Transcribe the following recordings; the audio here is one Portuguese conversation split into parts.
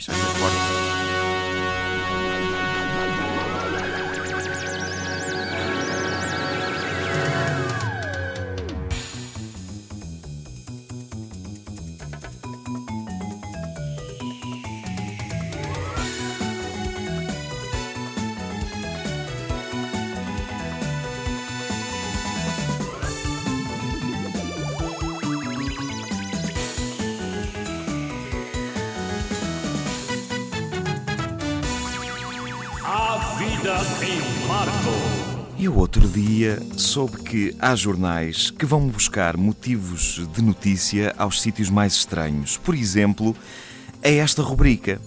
Isto em Marco. Eu outro dia soube que há jornais que vão buscar motivos de notícia aos sítios mais estranhos. Por exemplo, é esta rubrica.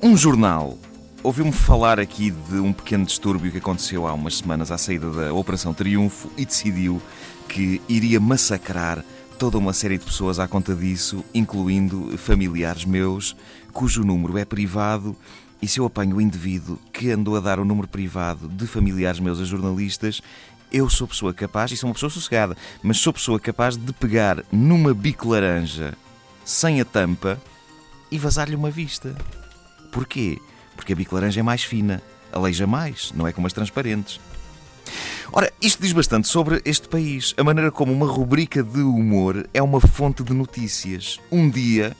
Um jornal ouviu-me falar aqui de um pequeno distúrbio que aconteceu há umas semanas à saída da Operação Triunfo e decidiu que iria massacrar toda uma série de pessoas à conta disso, incluindo familiares meus, cujo número é privado. E se eu apanho o indivíduo que andou a dar o número privado de familiares meus a jornalistas, eu sou pessoa capaz, e sou uma pessoa sossegada, mas sou pessoa capaz de pegar numa bico laranja sem a tampa e vazar-lhe uma vista. Porquê? Porque a bico laranja é mais fina, aleija mais, não é como as transparentes. Ora, isto diz bastante sobre este país, a maneira como uma rubrica de humor é uma fonte de notícias. Um dia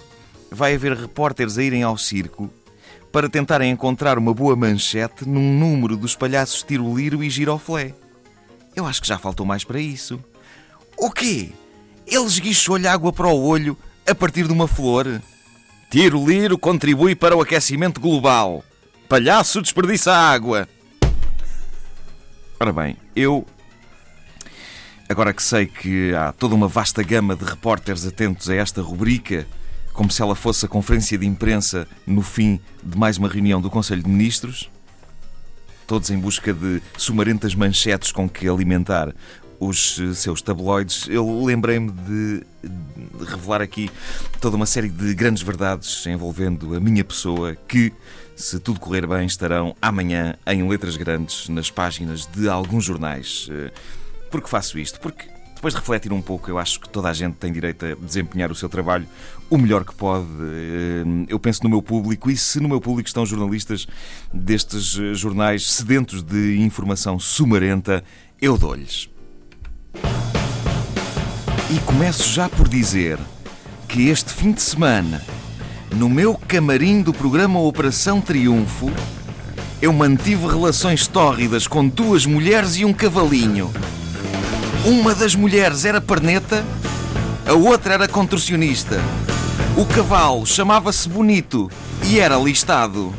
vai haver repórteres a irem ao circo para tentarem encontrar uma boa manchete num número dos palhaços Tiroliro e Giroflé. Eu acho que já faltou mais para isso. O quê? Ele esguichou-lhe água para o olho a partir de uma flor? Tiroliro contribui para o aquecimento global. Palhaço desperdiça água. Ora bem, eu. Agora que sei que há toda uma vasta gama de repórteres atentos a esta rubrica, como se ela fosse a conferência de imprensa no fim de mais uma reunião do Conselho de Ministros, todos em busca de sumarentas manchetes com que alimentar os eh, seus tabloides, eu lembrei-me de, de revelar aqui toda uma série de grandes verdades envolvendo a minha pessoa que, se tudo correr bem, estarão amanhã em letras grandes nas páginas de alguns jornais. Eh, Por que faço isto? Porque depois de refletir um pouco, eu acho que toda a gente tem direito a desempenhar o seu trabalho o melhor que pode. Eh, Eu penso no meu público e se no meu público estão jornalistas destes eh, jornais sedentos de informação sumarenta, eu dou-lhes. E começo já por dizer que este fim de semana, no meu camarim do programa Operação Triunfo, eu mantive relações tórridas com duas mulheres e um cavalinho. Uma das mulheres era perneta, a outra era contorcionista. O cavalo chamava-se Bonito e era listado.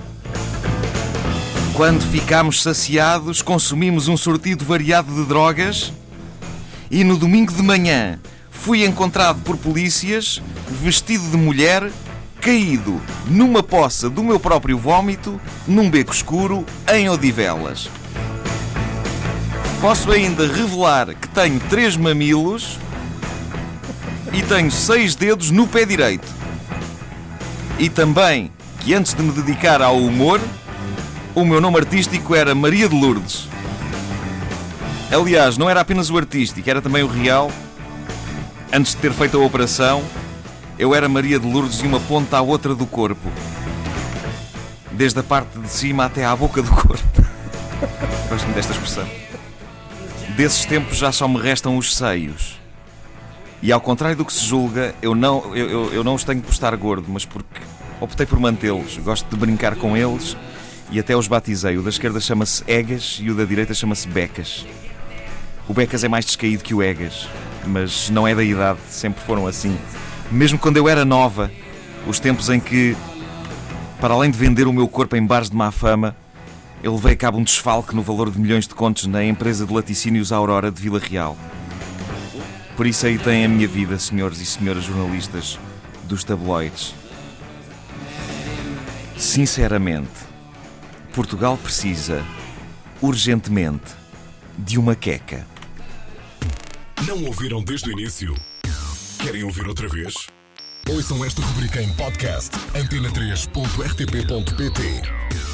Quando ficámos saciados, consumimos um sortido variado de drogas e no domingo de manhã fui encontrado por polícias, vestido de mulher, caído numa poça do meu próprio vômito, num beco escuro, em Odivelas. Posso ainda revelar que tenho três mamilos e tenho seis dedos no pé direito. E também que antes de me dedicar ao humor, o meu nome artístico era Maria de Lourdes. Aliás, não era apenas o artístico, era também o real. Antes de ter feito a operação, eu era Maria de Lourdes de uma ponta à outra do corpo. Desde a parte de cima até à boca do corpo. Gosto-me desta expressão. Desses tempos já só me restam os seios. E ao contrário do que se julga, eu não, eu, eu, eu não os tenho por estar gordo, mas porque optei por mantê-los. Gosto de brincar com eles e até os batizei. O da esquerda chama-se Egas e o da direita chama-se Becas. O Becas é mais descaído que o Egas, mas não é da idade, sempre foram assim. Mesmo quando eu era nova, os tempos em que, para além de vender o meu corpo em bares de má fama, eu levei a cabo um desfalque no valor de milhões de contos na empresa de laticínios Aurora de Vila Real. Por isso aí tem a minha vida, senhores e senhoras jornalistas dos tabloides. Sinceramente, Portugal precisa, urgentemente, de uma queca. Não ouviram desde o início? Querem ouvir outra vez? Ouçam esta rubrica em podcast antena3.rtp.pt